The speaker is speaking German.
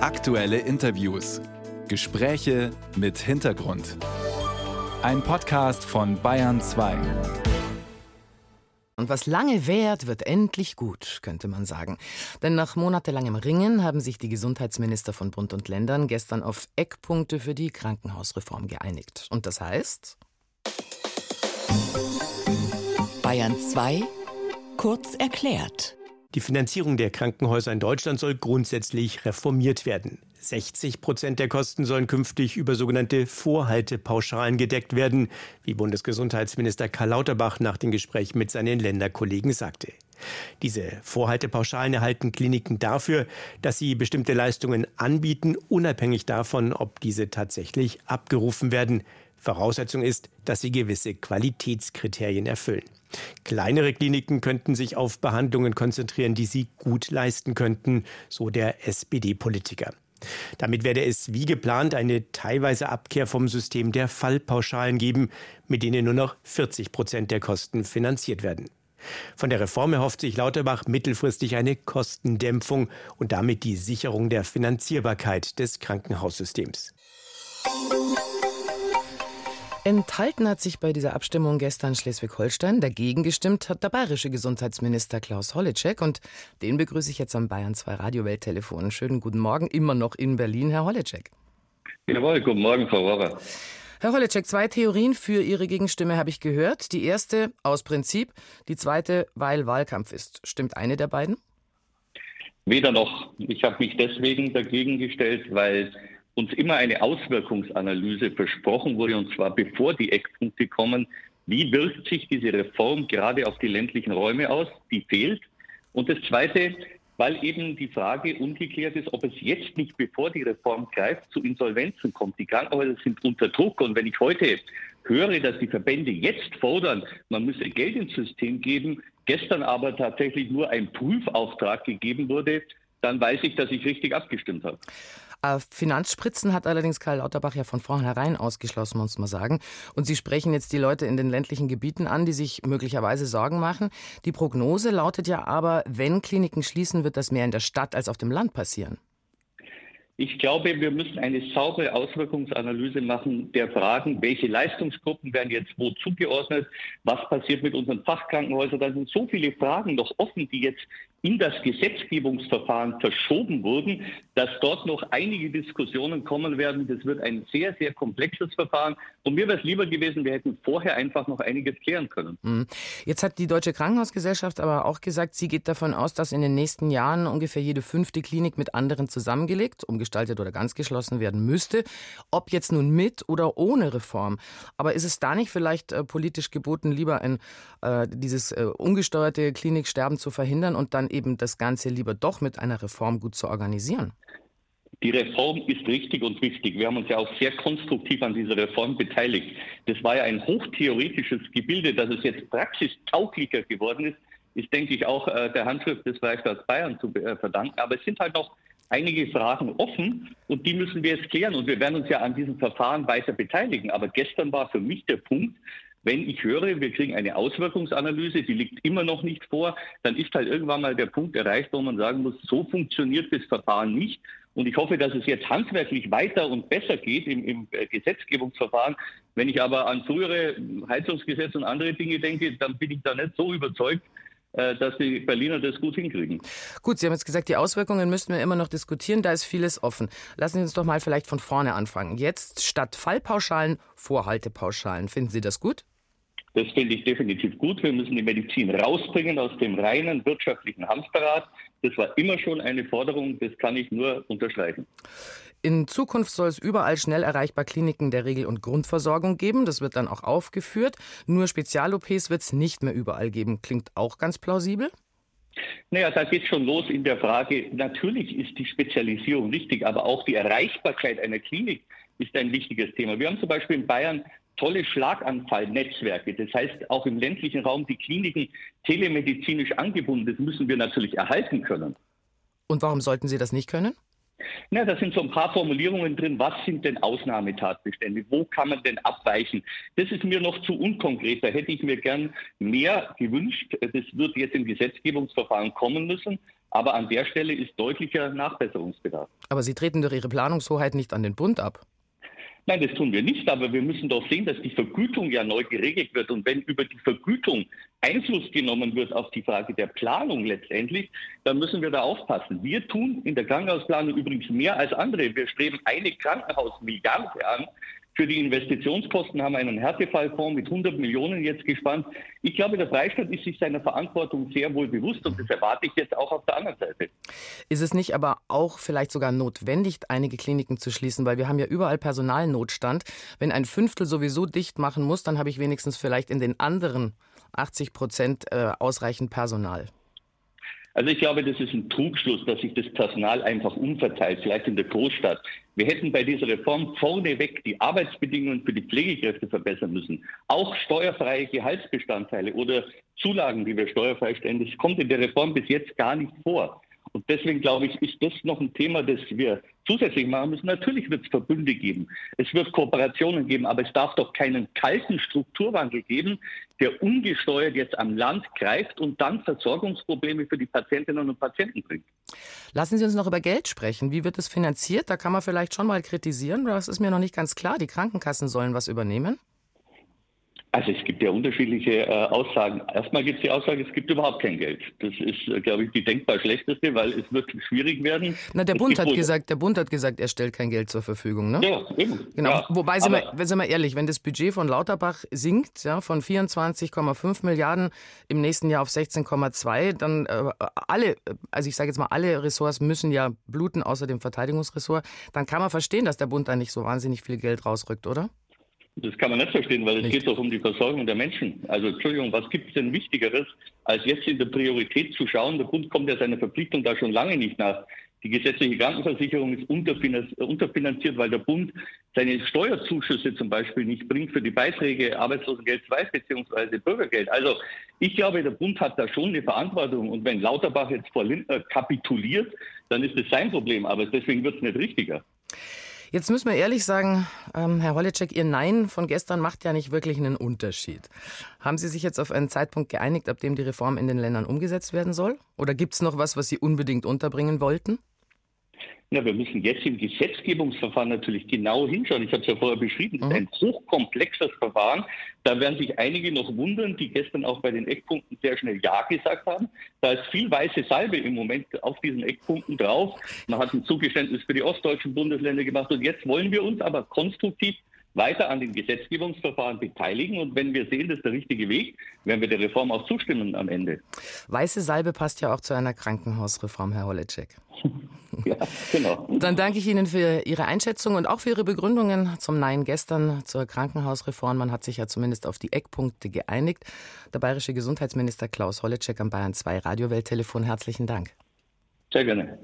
Aktuelle Interviews. Gespräche mit Hintergrund. Ein Podcast von Bayern 2. Und was lange währt, wird endlich gut, könnte man sagen. Denn nach monatelangem Ringen haben sich die Gesundheitsminister von Bund und Ländern gestern auf Eckpunkte für die Krankenhausreform geeinigt. Und das heißt? Bayern 2 kurz erklärt. Die Finanzierung der Krankenhäuser in Deutschland soll grundsätzlich reformiert werden. 60 Prozent der Kosten sollen künftig über sogenannte Vorhaltepauschalen gedeckt werden, wie Bundesgesundheitsminister Karl Lauterbach nach dem Gespräch mit seinen Länderkollegen sagte. Diese Vorhaltepauschalen erhalten Kliniken dafür, dass sie bestimmte Leistungen anbieten, unabhängig davon, ob diese tatsächlich abgerufen werden. Voraussetzung ist, dass sie gewisse Qualitätskriterien erfüllen. Kleinere Kliniken könnten sich auf Behandlungen konzentrieren, die sie gut leisten könnten, so der SPD-Politiker. Damit werde es wie geplant eine teilweise Abkehr vom System der Fallpauschalen geben, mit denen nur noch 40 Prozent der Kosten finanziert werden. Von der Reform erhofft sich Lauterbach mittelfristig eine Kostendämpfung und damit die Sicherung der Finanzierbarkeit des Krankenhaussystems. Enthalten hat sich bei dieser Abstimmung gestern Schleswig-Holstein. Dagegen gestimmt hat der bayerische Gesundheitsminister Klaus Holleczek. Und den begrüße ich jetzt am Bayern 2 Radio Welttelefon. Schönen guten Morgen, immer noch in Berlin, Herr Holleczek. Jawohl, guten Morgen, Frau Rohrer. Herr Holleczek, zwei Theorien für Ihre Gegenstimme habe ich gehört. Die erste aus Prinzip, die zweite, weil Wahlkampf ist. Stimmt eine der beiden? Weder noch. Ich habe mich deswegen dagegen gestellt, weil uns immer eine Auswirkungsanalyse versprochen wurde, und zwar bevor die Eckpunkte kommen. Wie wirkt sich diese Reform gerade auf die ländlichen Räume aus? Die fehlt. Und das Zweite, weil eben die Frage ungeklärt ist, ob es jetzt nicht, bevor die Reform greift, zu Insolvenzen kommt. Die Krankenhäuser sind unter Druck. Und wenn ich heute höre, dass die Verbände jetzt fordern, man müsse Geld ins System geben, gestern aber tatsächlich nur ein Prüfauftrag gegeben wurde, dann weiß ich, dass ich richtig abgestimmt habe. Äh, Finanzspritzen hat allerdings Karl Lauterbach ja von vornherein ausgeschlossen, muss man sagen. Und Sie sprechen jetzt die Leute in den ländlichen Gebieten an, die sich möglicherweise Sorgen machen. Die Prognose lautet ja aber, wenn Kliniken schließen, wird das mehr in der Stadt als auf dem Land passieren. Ich glaube, wir müssen eine saubere Auswirkungsanalyse machen der Fragen, welche Leistungsgruppen werden jetzt wo zugeordnet, was passiert mit unseren Fachkrankenhäusern. Da sind so viele Fragen noch offen, die jetzt in das Gesetzgebungsverfahren verschoben wurden, dass dort noch einige Diskussionen kommen werden. Das wird ein sehr, sehr komplexes Verfahren. Und mir wäre es lieber gewesen, wir hätten vorher einfach noch einiges klären können. Mhm. Jetzt hat die Deutsche Krankenhausgesellschaft aber auch gesagt, sie geht davon aus, dass in den nächsten Jahren ungefähr jede fünfte Klinik mit anderen zusammengelegt, umgestaltet oder ganz geschlossen werden müsste. Ob jetzt nun mit oder ohne Reform. Aber ist es da nicht vielleicht äh, politisch geboten, lieber ein, äh, dieses äh, ungesteuerte Kliniksterben zu verhindern und dann eben das Ganze lieber doch mit einer Reform gut zu organisieren? Die Reform ist richtig und wichtig. Wir haben uns ja auch sehr konstruktiv an dieser Reform beteiligt. Das war ja ein hochtheoretisches Gebilde, dass es jetzt praxistauglicher geworden ist, ist, denke ich, auch äh, der Handschrift des Freistaats Bayern zu äh, verdanken. Aber es sind halt noch einige Fragen offen und die müssen wir jetzt klären. Und wir werden uns ja an diesem Verfahren weiter beteiligen. Aber gestern war für mich der Punkt, wenn ich höre, wir kriegen eine Auswirkungsanalyse, die liegt immer noch nicht vor, dann ist halt irgendwann mal der Punkt erreicht, wo man sagen muss, so funktioniert das Verfahren nicht. Und ich hoffe, dass es jetzt handwerklich weiter und besser geht im, im äh, Gesetzgebungsverfahren. Wenn ich aber an frühere Heizungsgesetze und andere Dinge denke, dann bin ich da nicht so überzeugt, äh, dass die Berliner das gut hinkriegen. Gut, Sie haben jetzt gesagt, die Auswirkungen müssten wir immer noch diskutieren. Da ist vieles offen. Lassen Sie uns doch mal vielleicht von vorne anfangen. Jetzt statt Fallpauschalen Vorhaltepauschalen. Finden Sie das gut? Das finde ich definitiv gut. Wir müssen die Medizin rausbringen aus dem reinen wirtschaftlichen Hamsterrad. Das war immer schon eine Forderung, das kann ich nur unterstreichen. In Zukunft soll es überall schnell erreichbar Kliniken der Regel- und Grundversorgung geben. Das wird dann auch aufgeführt. Nur Spezial-OPs wird es nicht mehr überall geben. Klingt auch ganz plausibel. Naja, da geht es schon los in der Frage, natürlich ist die Spezialisierung wichtig, aber auch die Erreichbarkeit einer Klinik ist ein wichtiges Thema. Wir haben zum Beispiel in Bayern tolle Schlaganfallnetzwerke. Das heißt, auch im ländlichen Raum die Kliniken telemedizinisch angebunden. Das müssen wir natürlich erhalten können. Und warum sollten Sie das nicht können? Na, da sind so ein paar Formulierungen drin. Was sind denn Ausnahmetatbestände? Wo kann man denn abweichen? Das ist mir noch zu unkonkret. Da hätte ich mir gern mehr gewünscht. Das wird jetzt im Gesetzgebungsverfahren kommen müssen. Aber an der Stelle ist deutlicher Nachbesserungsbedarf. Aber Sie treten durch Ihre Planungshoheit nicht an den Bund ab. Nein, das tun wir nicht, aber wir müssen doch sehen, dass die Vergütung ja neu geregelt wird. Und wenn über die Vergütung Einfluss genommen wird auf die Frage der Planung letztendlich, dann müssen wir da aufpassen. Wir tun in der Krankenhausplanung übrigens mehr als andere. Wir streben eine Krankenhausmilliarde an. Für die Investitionskosten haben wir einen Härtefallfonds mit 100 Millionen jetzt gespannt. Ich glaube, der Freistaat ist sich seiner Verantwortung sehr wohl bewusst und das erwarte ich jetzt auch auf der anderen Seite. Ist es nicht aber auch vielleicht sogar notwendig, einige Kliniken zu schließen, weil wir haben ja überall Personalnotstand. Wenn ein Fünftel sowieso dicht machen muss, dann habe ich wenigstens vielleicht in den anderen 80 Prozent äh, ausreichend Personal. Also ich glaube, das ist ein Trugschluss, dass sich das Personal einfach umverteilt, vielleicht in der Großstadt. Wir hätten bei dieser Reform vorneweg die Arbeitsbedingungen für die Pflegekräfte verbessern müssen. Auch steuerfreie Gehaltsbestandteile oder Zulagen, die wir steuerfrei stellen, das kommt in der Reform bis jetzt gar nicht vor. Und deswegen glaube ich, ist das noch ein Thema, das wir zusätzlich machen müssen. Natürlich wird es Verbünde geben, es wird Kooperationen geben, aber es darf doch keinen kalten Strukturwandel geben, der ungesteuert jetzt am Land greift und dann Versorgungsprobleme für die Patientinnen und Patienten bringt. Lassen Sie uns noch über Geld sprechen. Wie wird es finanziert? Da kann man vielleicht schon mal kritisieren. Das ist mir noch nicht ganz klar. Die Krankenkassen sollen was übernehmen. Also es gibt ja unterschiedliche äh, Aussagen. Erstmal gibt es die Aussage, es gibt überhaupt kein Geld. Das ist, äh, glaube ich, die denkbar schlechteste, weil es wird schwierig werden. Na, der Bund hat gesagt, der Bund hat gesagt, er stellt kein Geld zur Verfügung, ne? Ja, eben. Genau. Ja, Wobei, sind wir, sind wir ehrlich, wenn das Budget von Lauterbach sinkt, ja, von 24,5 Milliarden im nächsten Jahr auf 16,2, dann äh, alle, also ich sage jetzt mal, alle Ressorts müssen ja bluten, außer dem Verteidigungsressort, dann kann man verstehen, dass der Bund da nicht so wahnsinnig viel Geld rausrückt, oder? Das kann man nicht verstehen, weil es geht doch um die Versorgung der Menschen. Also Entschuldigung, was gibt es denn Wichtigeres, als jetzt in der Priorität zu schauen? Der Bund kommt ja seiner Verpflichtung da schon lange nicht nach. Die gesetzliche Krankenversicherung ist unterfinanziert, weil der Bund seine Steuerzuschüsse zum Beispiel nicht bringt für die Beiträge Arbeitslosengeld 2 bzw. Bürgergeld. Also ich glaube, der Bund hat da schon eine Verantwortung. Und wenn Lauterbach jetzt vor Lindner kapituliert, dann ist das sein Problem. Aber deswegen wird es nicht richtiger. Jetzt müssen wir ehrlich sagen, ähm, Herr Holleczek, Ihr Nein von gestern macht ja nicht wirklich einen Unterschied. Haben Sie sich jetzt auf einen Zeitpunkt geeinigt, ab dem die Reform in den Ländern umgesetzt werden soll? Oder gibt es noch was, was Sie unbedingt unterbringen wollten? Ja, wir müssen jetzt im Gesetzgebungsverfahren natürlich genau hinschauen. Ich habe es ja vorher beschrieben, es ist ein hochkomplexes Verfahren. Da werden sich einige noch wundern, die gestern auch bei den Eckpunkten sehr schnell Ja gesagt haben. Da ist viel weiße Salbe im Moment auf diesen Eckpunkten drauf. Man hat ein Zugeständnis für die ostdeutschen Bundesländer gemacht und jetzt wollen wir uns aber konstruktiv weiter an den Gesetzgebungsverfahren beteiligen. Und wenn wir sehen, das ist der richtige Weg, werden wir der Reform auch zustimmen am Ende. Weiße Salbe passt ja auch zu einer Krankenhausreform, Herr Holleczek. ja, genau. Dann danke ich Ihnen für Ihre Einschätzung und auch für Ihre Begründungen zum Nein gestern zur Krankenhausreform. Man hat sich ja zumindest auf die Eckpunkte geeinigt. Der bayerische Gesundheitsminister Klaus Holleczek am Bayern 2 Radiowelttelefon. Herzlichen Dank. Sehr gerne.